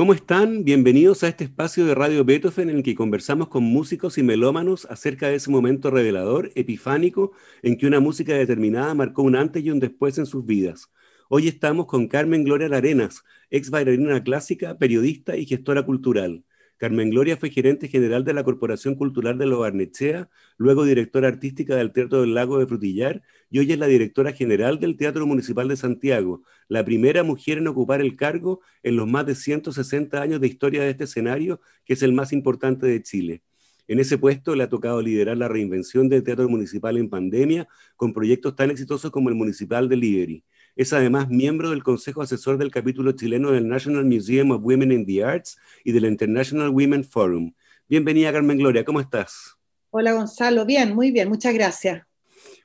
¿Cómo están? Bienvenidos a este espacio de Radio Beethoven en el que conversamos con músicos y melómanos acerca de ese momento revelador, epifánico, en que una música determinada marcó un antes y un después en sus vidas. Hoy estamos con Carmen Gloria Arenas, ex bailarina clásica, periodista y gestora cultural. Carmen Gloria fue gerente general de la Corporación Cultural de Lo Barnechea, luego directora artística del Teatro del Lago de Frutillar y hoy es la directora general del Teatro Municipal de Santiago, la primera mujer en ocupar el cargo en los más de 160 años de historia de este escenario, que es el más importante de Chile. En ese puesto le ha tocado liderar la reinvención del Teatro Municipal en pandemia con proyectos tan exitosos como el Municipal de Liberi. Es además miembro del Consejo Asesor del capítulo chileno del National Museum of Women in the Arts y del International Women Forum. Bienvenida, Carmen Gloria, ¿cómo estás? Hola, Gonzalo. Bien, muy bien, muchas gracias.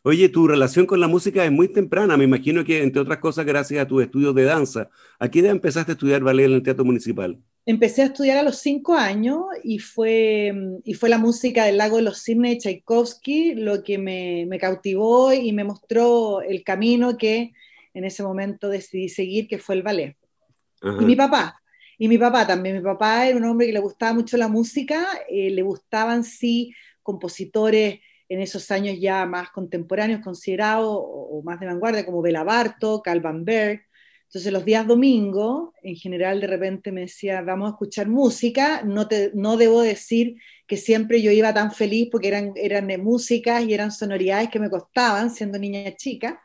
Oye, tu relación con la música es muy temprana, me imagino que, entre otras cosas, gracias a tus estudios de danza. ¿A qué edad empezaste a estudiar ballet en el Teatro Municipal? Empecé a estudiar a los cinco años y fue, y fue la música del Lago de los Cisnes de Tchaikovsky lo que me, me cautivó y me mostró el camino que en ese momento decidí seguir, que fue el ballet. Y mi papá, y mi papá también, mi papá era un hombre que le gustaba mucho la música, eh, le gustaban sí compositores en esos años ya más contemporáneos considerados o, más de vanguardia, como Bela Bartok, Alban Berg. Entonces los días domingo, en general de repente me decía, vamos a escuchar música, no, te, no debo decir que siempre yo iba tan feliz porque eran, eran músicas y eran sonoridades que me costaban siendo niña chica,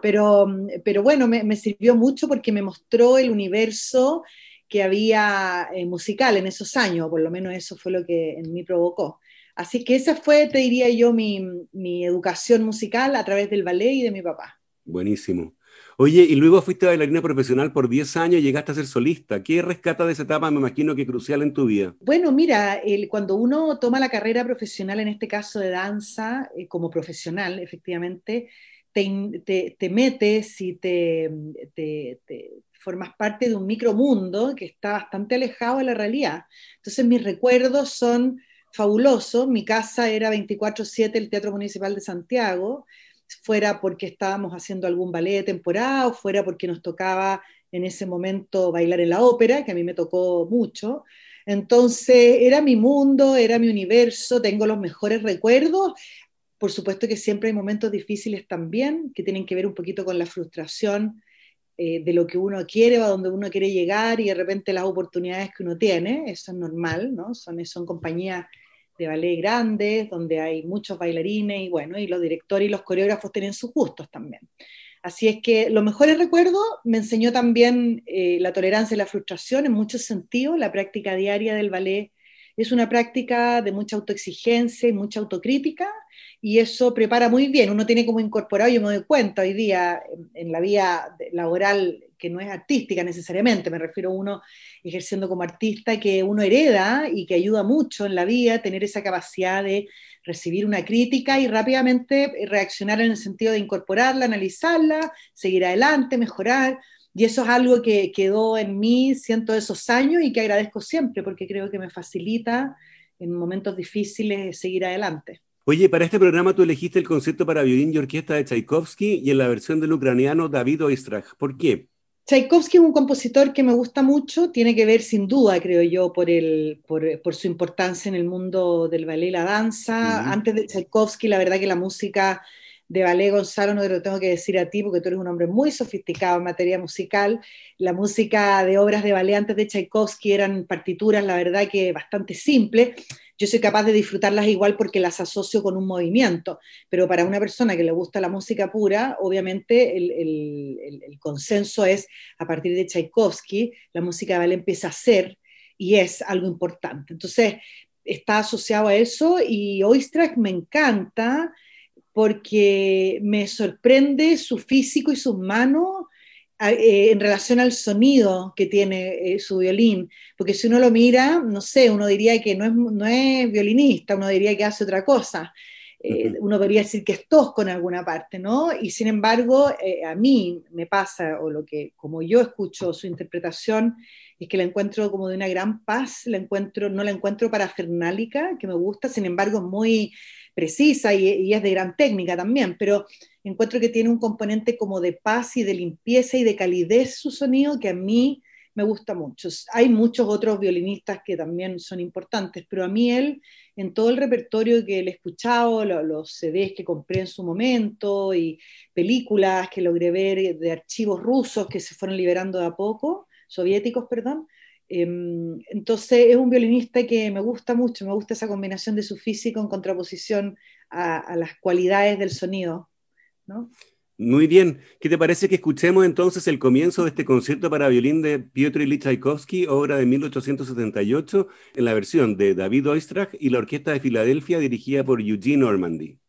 pero, pero bueno, me, sirvió mucho porque me mostró el universo que había eh, musical en esos años, por lo menos eso fue lo que en mí provocó. Así que esa fue, te diría yo, mi, mi educación musical a través del ballet y de mi papá. Buenísimo. Oye, y luego fuiste bailarina profesional por 10 años y llegaste a ser solista. ¿Qué rescata de esa etapa, me imagino que crucial en tu vida? Bueno, mira, el, cuando uno toma la carrera profesional, en este caso de danza, eh, como profesional, efectivamente, te, metes y te, formas parte de un micromundo que está bastante alejado de la realidad. Entonces mis recuerdos son fabulosos. Mi casa era 24/7 el Teatro Municipal de Santiago, fuera porque estábamos haciendo algún ballet de temporada o fuera porque nos tocaba en ese momento bailar en la ópera, que a mí me tocó mucho. Entonces era mi mundo, era mi universo, tengo los mejores recuerdos, por supuesto que siempre hay momentos difíciles también, que tienen que ver un poquito con la frustración eh, de lo que uno quiere o a donde uno quiere llegar y de repente las oportunidades que uno tiene, eso es normal, ¿no? Son, son compañías de ballet grandes, donde hay muchos bailarines y bueno, y los directores y los coreógrafos tienen sus gustos también. Así es que los mejores recuerdos me enseñó también eh, la tolerancia y la frustración en muchos sentidos, la práctica diaria del ballet es una práctica de mucha autoexigencia y mucha autocrítica, y eso prepara muy bien. Uno tiene como incorporado, yo me doy cuenta hoy día en, la vía laboral que no es artística necesariamente, me refiero a uno ejerciendo como artista, que uno hereda y que ayuda mucho en la vida, tener esa capacidad de recibir una crítica y rápidamente reaccionar en el sentido de incorporarla, analizarla, seguir adelante, mejorar. Y eso es algo que quedó en mí cientos de esos años y que agradezco siempre porque creo que me facilita en momentos difíciles seguir adelante. Oye, para este programa tú elegiste el concierto para violín y orquesta de Tchaikovsky y en la versión del ucraniano David Oistrakh. ¿Por qué? Tchaikovsky es un compositor que me gusta mucho, tiene que ver sin duda, creo yo, por, el, por, su importancia en el mundo del ballet y la danza. Antes de Tchaikovsky, la verdad que la música de ballet, Gonzalo, no te lo tengo que decir a ti porque tú eres un hombre muy sofisticado en materia musical. La música de obras de ballet antes de Tchaikovsky eran partituras, la verdad que bastante simples. Yo soy capaz de disfrutarlas igual porque las asocio con un movimiento, pero para una persona que le gusta la música pura, obviamente el, consenso es, a partir de Tchaikovsky, la música de ballet empieza a ser y es algo importante. Entonces, está asociado a eso y Oistrakh me encanta porque me sorprende su físico y sus manos eh, en relación al sonido que tiene eh, su violín, porque si uno lo mira, no sé, uno diría que no es, no es violinista, uno diría que hace otra cosa. eh, uno podría decir que es tosco en alguna parte, ¿no? Y sin embargo, eh, a mí me pasa, o lo que, como yo escucho su interpretación, es que la encuentro como de una gran paz, la encuentro, no la encuentro parafernálica, que me gusta, sin embargo, es muy precisa y, y es de gran técnica también, pero encuentro que tiene un componente como de paz y de limpieza y de calidez su sonido que a mí me gusta mucho. Hay muchos otros violinistas que también son importantes, pero a mí él, en todo el repertorio que he escuchado, los CDs que compré en su momento y películas que logré ver de archivos rusos que se fueron liberando de a poco, soviéticos, perdón, em, entonces es un violinista que me gusta mucho, me gusta esa combinación de su físico en contraposición a, a las cualidades del sonido. ¿No? Muy bien. ¿Qué te parece que escuchemos entonces el comienzo de este concierto para violín de Piotr Ilyich Tchaikovsky, obra de 1878, en la versión de David Oistrakh y la Orquesta de Filadelfia dirigida por Eugene Normandy?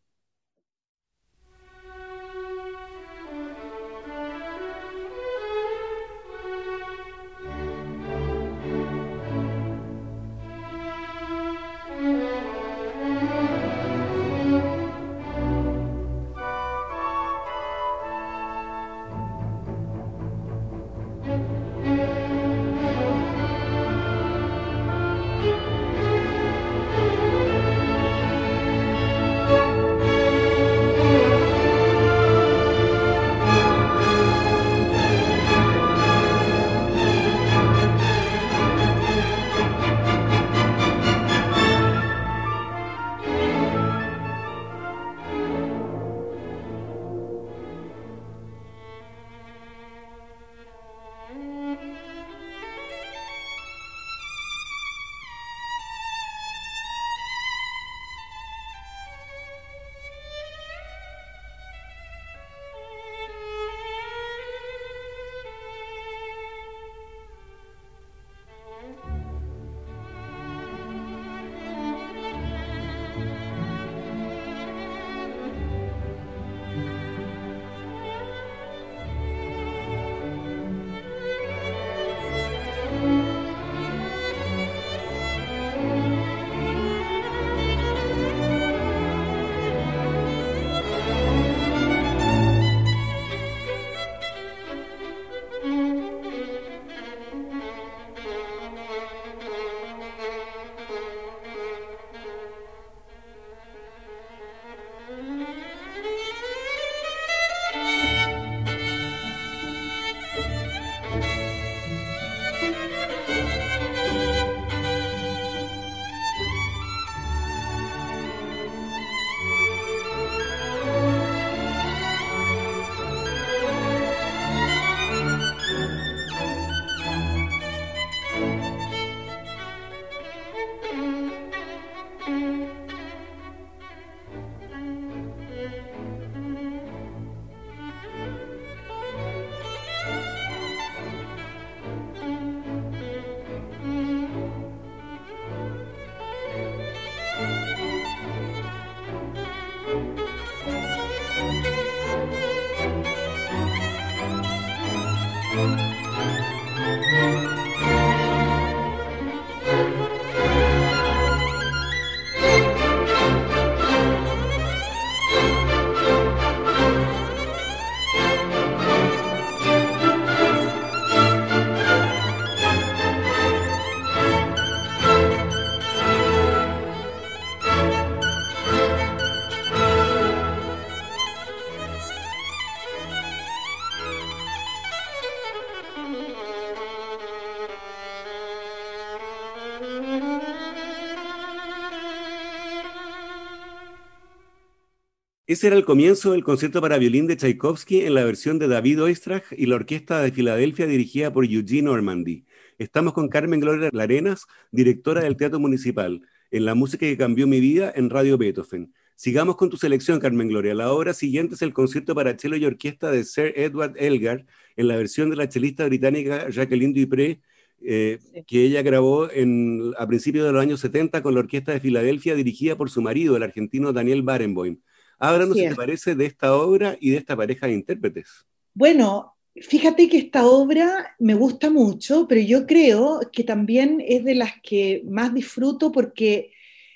Ese era el comienzo del concierto para violín de Tchaikovsky en la versión de David Oistrakh y la Orquesta de Filadelfia dirigida por Eugene Normandy. Estamos con Carmen Gloria Larenas, directora del Teatro Municipal, en La Música que Cambió Mi Vida en Radio Beethoven. Sigamos con tu selección, Carmen Gloria. La obra siguiente es el concierto para cello y orquesta de Sir Edward Elgar en la versión de la chelista británica Jacqueline Dupré, eh, que ella grabó en, a principios de los años 70 con la Orquesta de Filadelfia dirigida por su marido, el argentino Daniel Barenboim. Háblanos, si te parece, de esta obra y de esta pareja de intérpretes. Bueno, fíjate que esta obra me gusta mucho, pero yo creo que también es de las que más disfruto porque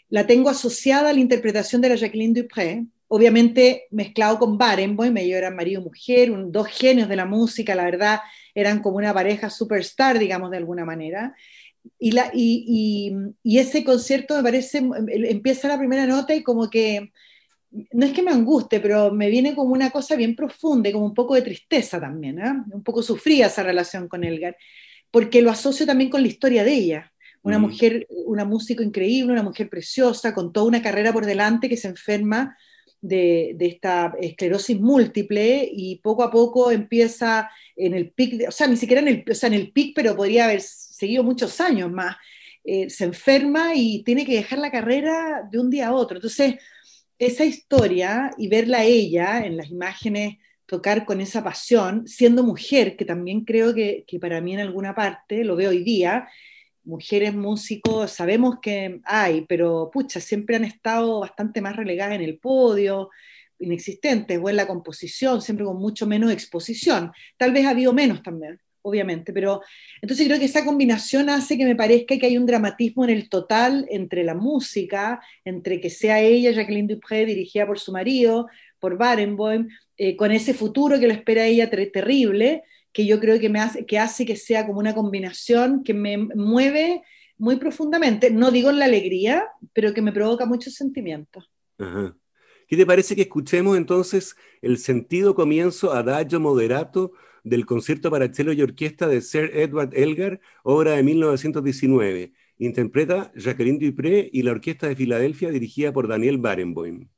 la tengo asociada a la interpretación de la Jacqueline Dupré, obviamente mezclado con Barenboim, ellos eran marido y mujer, dos genios de la música, la verdad, eran como una pareja superstar, digamos, de alguna manera. Y, la, y, y, ese concierto me parece, empieza la primera nota y como que, no es que me anguste, pero me viene como una cosa bien profunda y como un poco de tristeza también, ¿eh? un poco sufría esa relación con Elgar, porque lo asocio también con la historia de ella. Una mm. mujer, una músico increíble, una mujer preciosa, con toda una carrera por delante que se enferma de, esta esclerosis múltiple y poco a poco empieza en el pic, o sea, ni siquiera en el, o sea, en el pic, pero podría haber seguido muchos años más, eh, se enferma y tiene que dejar la carrera de un día a otro. Entonces, esa historia y verla a ella en las imágenes tocar con esa pasión, siendo mujer, que también creo que, que para mí en alguna parte, lo veo hoy día, mujeres músicos sabemos que hay, pero pucha, siempre han estado bastante más relegadas en el podio, inexistentes, o en la composición, siempre con mucho menos exposición. Tal vez ha habido menos también, obviamente, pero entonces creo que esa combinación hace que me parezca que hay un dramatismo en el total entre la música, entre que sea ella, Jacqueline Dupré, dirigida por su marido, por Barenboim, eh, con ese futuro que lo espera ella terrible, que yo creo que, me hace, que hace que sea como una combinación que me mueve muy profundamente, no digo en la alegría, pero que me provoca muchos sentimientos. ¿Qué te parece que escuchemos entonces el sentido comienzo adagio moderato del concierto para cello y orquesta de Sir Edward Elgar, obra de 1919? Interpreta Jacqueline Dupré y la Orquesta de Filadelfia dirigida por Daniel Barenboim.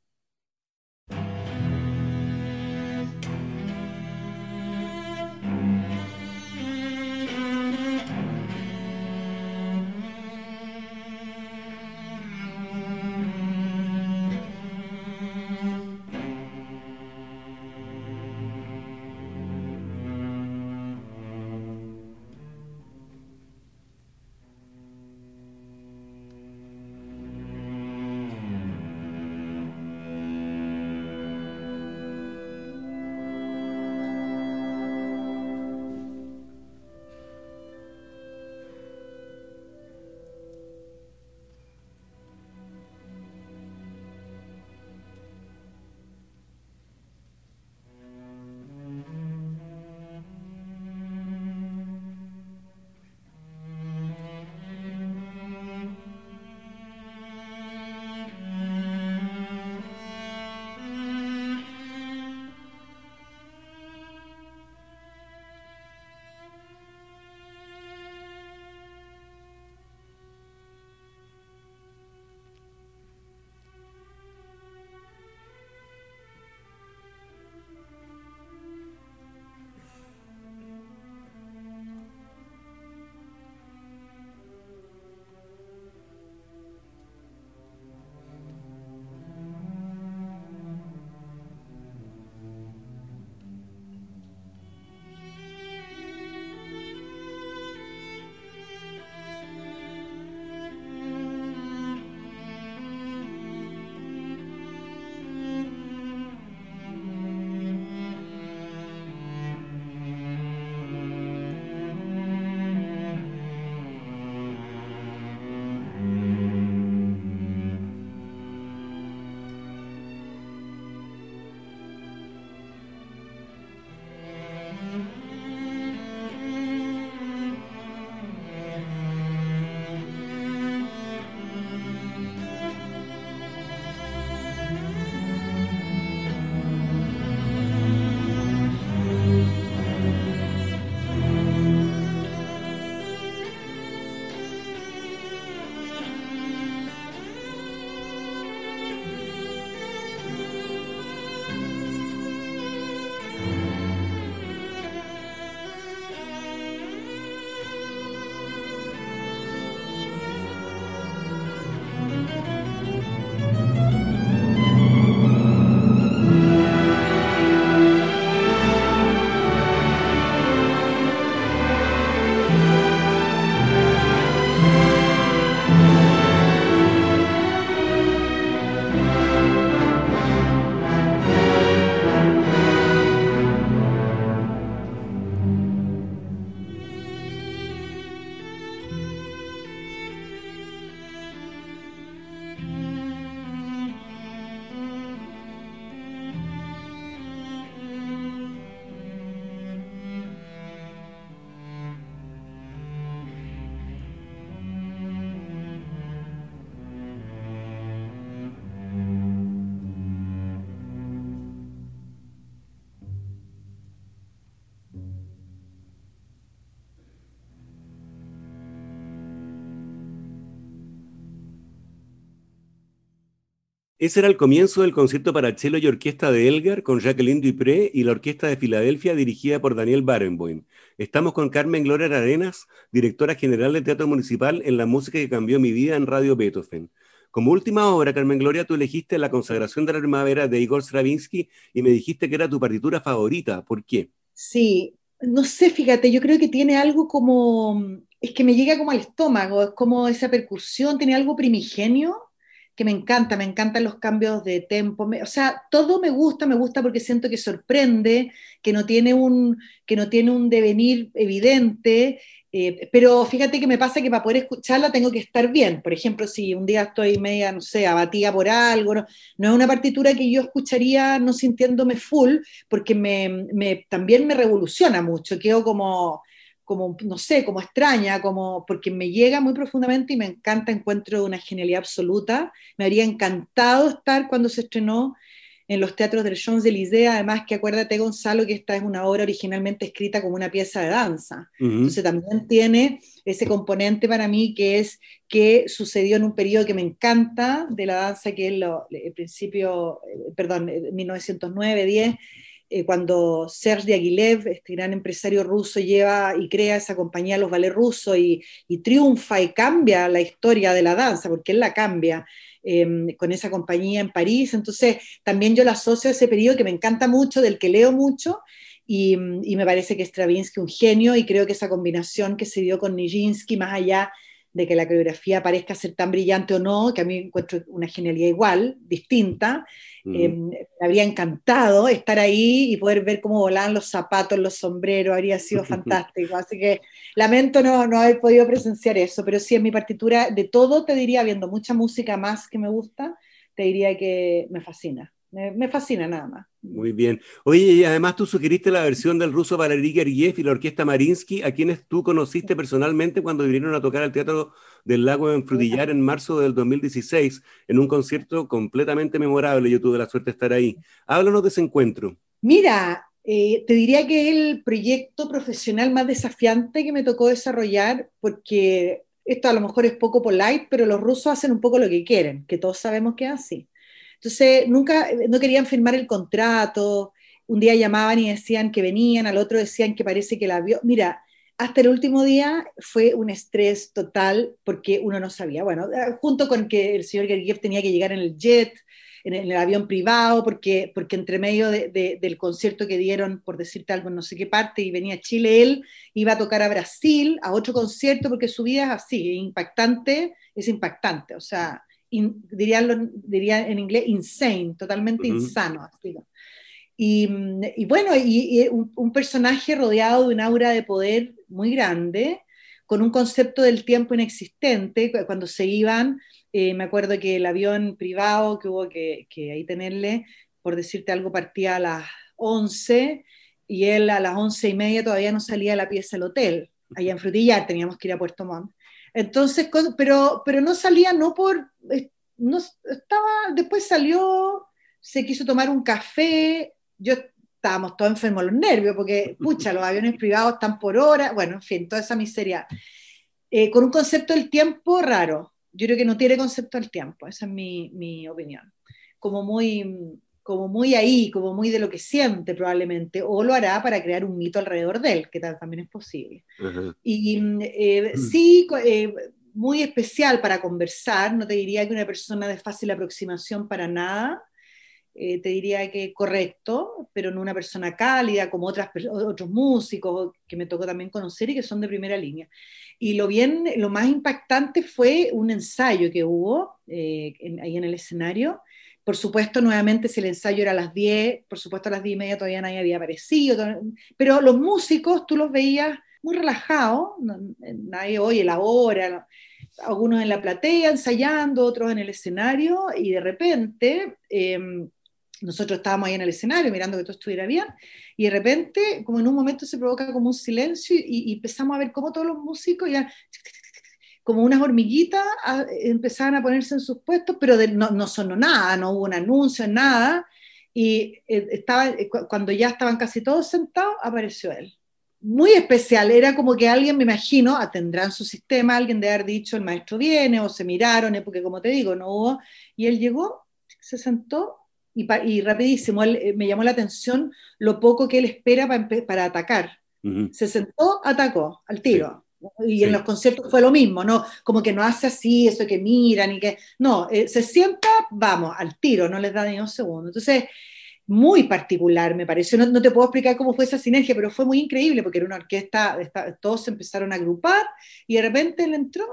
Ese era el comienzo del concierto para cello y orquesta de Elgar con Jacqueline Dupré y la Orquesta de Filadelfia dirigida por Daniel Barenboim. Estamos con Carmen Gloria Arenas, directora general del Teatro Municipal en la música que cambió mi vida en Radio Beethoven. Como última obra, Carmen Gloria, tú elegiste La consagración de la primavera de Igor Stravinsky y me dijiste que era tu partitura favorita. ¿Por qué? Sí, no sé, fíjate, yo creo que tiene algo como, es que me llega como al estómago, es como esa percusión, tiene algo primigenio que me encanta, me encantan los cambios de tempo, o sea, todo me gusta, me gusta porque siento que sorprende, que no tiene un, que no tiene un devenir evidente, eh, pero fíjate que me pasa que para poder escucharla tengo que estar bien. Por ejemplo, si un día estoy media, no sé, abatida por algo, no, no es una partitura que yo escucharía no sintiéndome full, porque me, me, también me revoluciona mucho, quedo como como, no sé, como extraña, como, porque me llega muy profundamente y me encanta, encuentro una genialidad absoluta. Me habría encantado estar cuando se estrenó en los teatros del Champs-Élysées, además que acuérdate, Gonzalo, que esta es una obra originalmente escrita como una pieza de danza. Entonces también tiene ese componente para mí que es que sucedió en un periodo que me encanta de la danza, que es el principio, eh, perdón, 1909-10, eh, eh, cuando Serge Diaghilev, este gran empresario ruso, lleva y crea esa compañía Los Ballet Rusos y, triunfa y cambia la historia de la danza, porque él la cambia. Em, con esa compañía en París, entonces también yo la asocio a ese periodo que me encanta mucho, del que leo mucho, y, y, me parece que Stravinsky un genio y creo que esa combinación que se dio con Nijinsky, más allá de que la coreografía parezca ser tan brillante o no, que a mí encuentro una genialidad igual, distinta. Eh, me habría encantado estar ahí y poder ver cómo volaban los zapatos, los sombreros, habría sido fantástico. Así que lamento no, no haber podido presenciar eso, pero sí en mi partitura de todo te diría, viendo mucha música más que me gusta, te diría que me fascina. Me, fascina nada más. Muy bien. Oye, y además tú sugeriste la versión del ruso Valery Gergiev y la orquesta Marinsky, a quienes tú conociste personalmente cuando vinieron a tocar al Teatro del Lago en Frutillar en marzo del 2016, en un concierto completamente memorable. Yo tuve la suerte de estar ahí. Háblanos de ese encuentro. Mira, eh, te diría que es el proyecto profesional más desafiante que me tocó desarrollar, porque esto a lo mejor es poco polite, pero los rusos hacen un poco lo que quieren, que todos sabemos que es así. Entonces, nunca, no querían firmar el contrato, un día llamaban y decían que venían, al otro decían que parece que la vio. Mira, hasta el último día fue un estrés total porque uno no sabía. Bueno, eh, junto con que el señor Gergiev tenía que llegar en el jet, en el, avión privado, porque, porque entre medio del concierto que dieron, por decirte algo, no sé qué parte, y venía a Chile, él iba a tocar a Brasil, a otro concierto, porque su vida es así, impactante, es impactante. O sea, diría, diría en inglés, insane, totalmente insano. Y, y, bueno, y, un, personaje rodeado de un aura de poder muy grande, con un concepto del tiempo inexistente. Cuando se iban, eh, me acuerdo que el avión privado que hubo que, que, ahí tenerle, por decirte algo, partía a las 11 y él a las once y media todavía no salía de la pieza del hotel. Allá en Frutillar teníamos que ir a Puerto Montt. Entonces, pero, pero no salía no por, no, estaba, después salió, se quiso tomar un café, yo estábamos todos enfermos los nervios, porque, pucha, los aviones privados están por hora, bueno, en fin, toda esa miseria. Eh, con un concepto del tiempo raro, yo creo que no tiene concepto del tiempo, esa es mi, mi opinión. Como muy, como muy ahí, como muy de lo que siente probablemente, o lo hará para crear un mito alrededor de él, que también es posible. Y eh, mm. sí, eh, muy especial para conversar, no te diría que una persona de fácil aproximación para nada, eh, te diría que correcto, pero no una persona cálida como otras, otros músicos que me tocó también conocer y que son de primera línea. Y lo, bien, lo más impactante fue un ensayo que hubo ahí en el escenario, por supuesto, nuevamente, si el ensayo era a las 10, por supuesto a las 10 y media todavía nadie había aparecido, pero los músicos tú los veías muy relajados, nadie oye la hora, algunos en la platea ensayando, otros en el escenario, y de repente em, nosotros estábamos ahí en el escenario mirando que todo estuviera bien, y de repente, como en un momento se provoca como un silencio, y, y empezamos a ver cómo todos los músicos ya como unas hormiguitas empezaban a ponerse en sus puestos, pero no, no, sonó nada, no hubo un anuncio, nada. Y eh, estaba, eh, cuando ya estaban casi todos sentados, apareció él. Muy especial, era como que alguien, me imagino, atendrán su sistema, alguien de haber dicho el maestro viene, o se miraron, porque como te digo, no hubo, y él llegó, se sentó y, rapidísimo, eh, me llamó la atención lo poco que él espera para, atacar. Se sentó, atacó al tiro. Y en los conciertos fue lo mismo, ¿no? Como que no hace así, eso que miran y que... No, eh, se sienta, vamos, al tiro, no les da ni un segundo. Entonces, muy particular, me pareció. No, te puedo explicar cómo fue esa sinergia, pero fue muy increíble porque era una orquesta, todos se empezaron a agrupar y de repente él entró,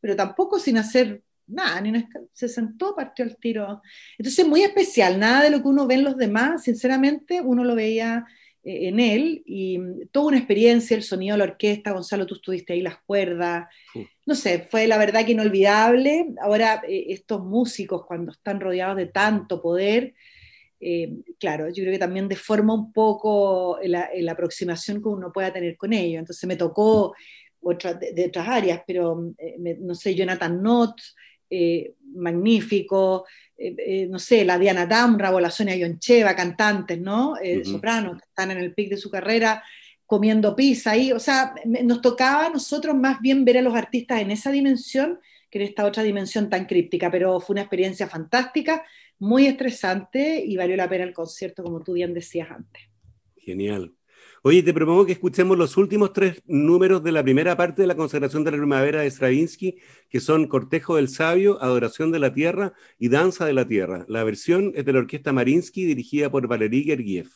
pero tampoco sin hacer nada, ni se sentó, partió al tiro. Entonces, muy especial, nada de lo que uno ve en los demás, sinceramente, uno lo veía en él y toda una experiencia, el sonido de la orquesta, Gonzalo, tú estuviste ahí las cuerdas, no sé, fue la verdad que inolvidable. Ahora, eh, estos músicos, cuando están rodeados de tanto poder, eh, claro, yo creo que también deforma un poco la, aproximación que uno pueda tener con ellos. Entonces me tocó otra, de, otras áreas, pero no sé, Jonathan Knott, eh, magnífico, eh, eh, no sé, la Diana Damra o la Sonia Yoncheva, cantantes, ¿no? Sopranos que están en el pic de su carrera comiendo pizza ahí, o sea, nos tocaba a nosotros más bien ver a los artistas en esa dimensión que en esta otra dimensión tan críptica, pero fue una experiencia fantástica, muy estresante y valió la pena el concierto, como tú bien decías antes. Genial. Oye, te propongo que escuchemos los últimos tres números de la primera parte de la consagración de la primavera de Stravinsky, que son Cortejo del Sabio, Adoración de la Tierra y Danza de la Tierra. La versión es de la Orquesta Marinsky, dirigida por Valery Gergiev.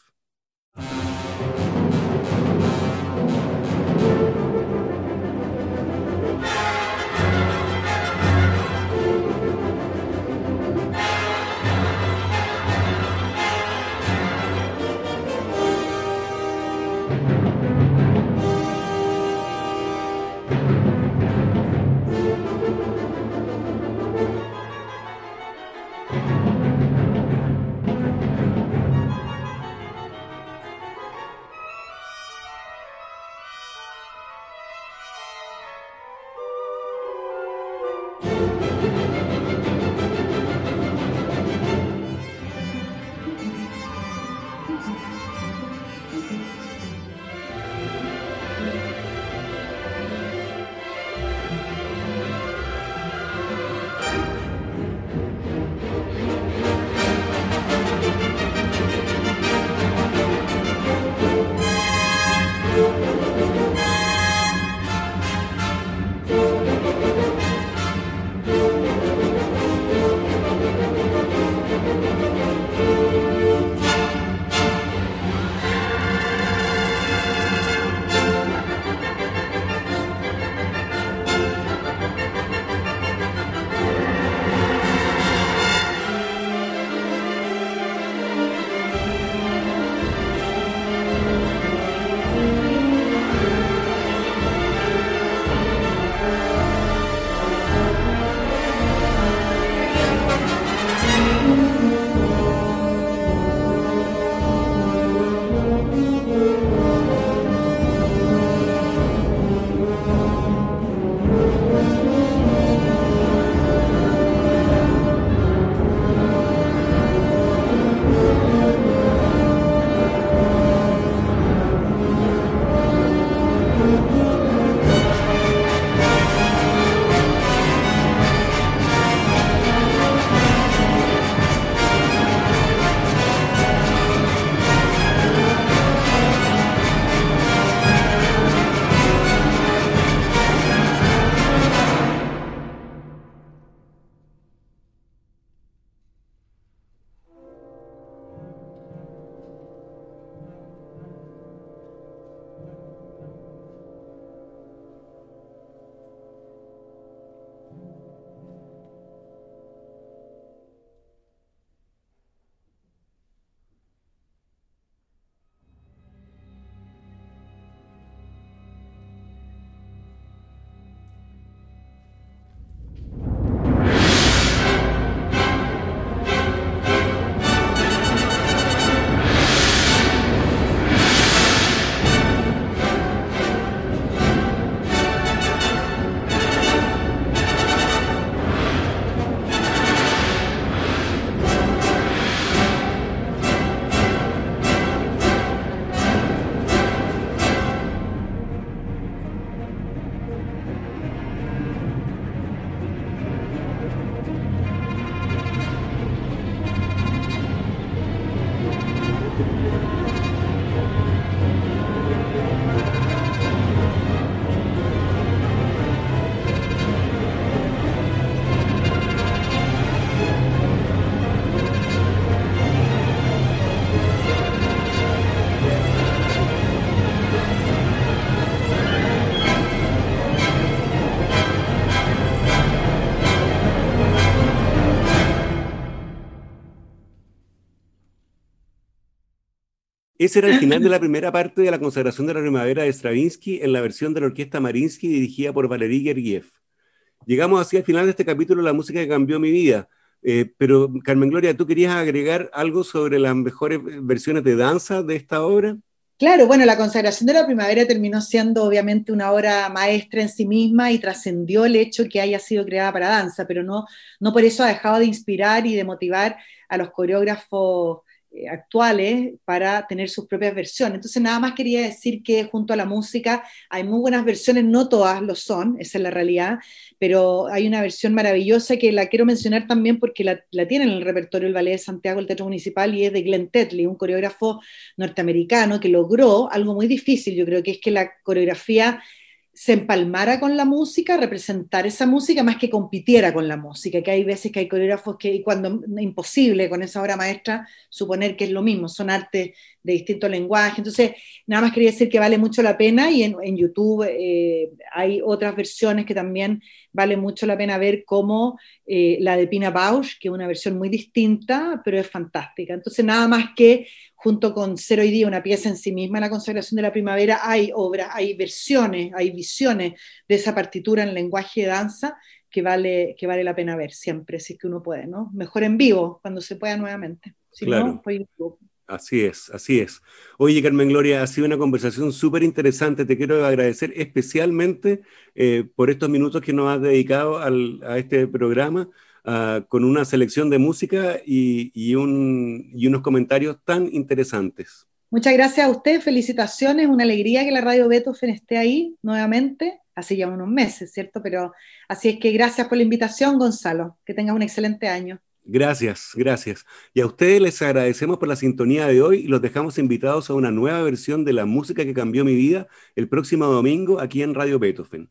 Ese era el final de la primera parte de la consagración de la primavera de Stravinsky en la versión de la orquesta Marinsky dirigida por Valery Gergiev. Llegamos así al final de este capítulo, la música que cambió mi vida. Eh, pero Carmen Gloria, ¿tú querías agregar algo sobre las mejores versiones de danza de esta obra? Claro, bueno, la consagración de la primavera terminó siendo obviamente una obra maestra en sí misma y trascendió el hecho que haya sido creada para danza, pero no, no por eso ha dejado de inspirar y de motivar a los coreógrafos actuales para tener sus propias versiones. Entonces, nada más quería decir que junto a la música hay muy buenas versiones, no todas lo son, esa es la realidad, pero hay una versión maravillosa que la quiero mencionar también porque la, la tiene en el repertorio el Ballet de Santiago, el Teatro Municipal, y es de Glenn Tetley, un coreógrafo norteamericano que logró algo muy difícil, yo creo que es que la coreografía se empalmara con la música, representar esa música más que compitiera con la música, que hay veces que hay coreógrafos que, y cuando imposible con esa obra maestra, suponer que es lo mismo, son artes de distinto lenguaje. Entonces, nada más quería decir que vale mucho la pena y en, en YouTube eh, hay otras versiones que también vale mucho la pena ver, como eh, la de Pina Bausch, que es una versión muy distinta, pero es fantástica. Entonces, nada más que junto con Cero y Día, una pieza en sí misma, la consagración de la primavera, hay obras, hay versiones, hay visiones de esa partitura en lenguaje de danza que vale, que vale la pena ver siempre, si es que uno puede, ¿no? Mejor en vivo, cuando se pueda nuevamente. Si claro. no, Así es, así es. Oye, Carmen Gloria, ha sido una conversación súper interesante. Te quiero agradecer especialmente eh, por estos minutos que nos has dedicado al, a este programa. Ah, con una selección de música y, unos comentarios tan interesantes. Muchas gracias a usted, felicitaciones, una alegría que la radio Beethoven esté ahí nuevamente, hace ya unos meses, ¿cierto? Pero así es que gracias por la invitación, Gonzalo, que tengas un excelente año. Gracias, gracias. Y a ustedes les agradecemos por la sintonía de hoy y los dejamos invitados a una nueva versión de la música que cambió mi vida el próximo domingo aquí en Radio Beethoven.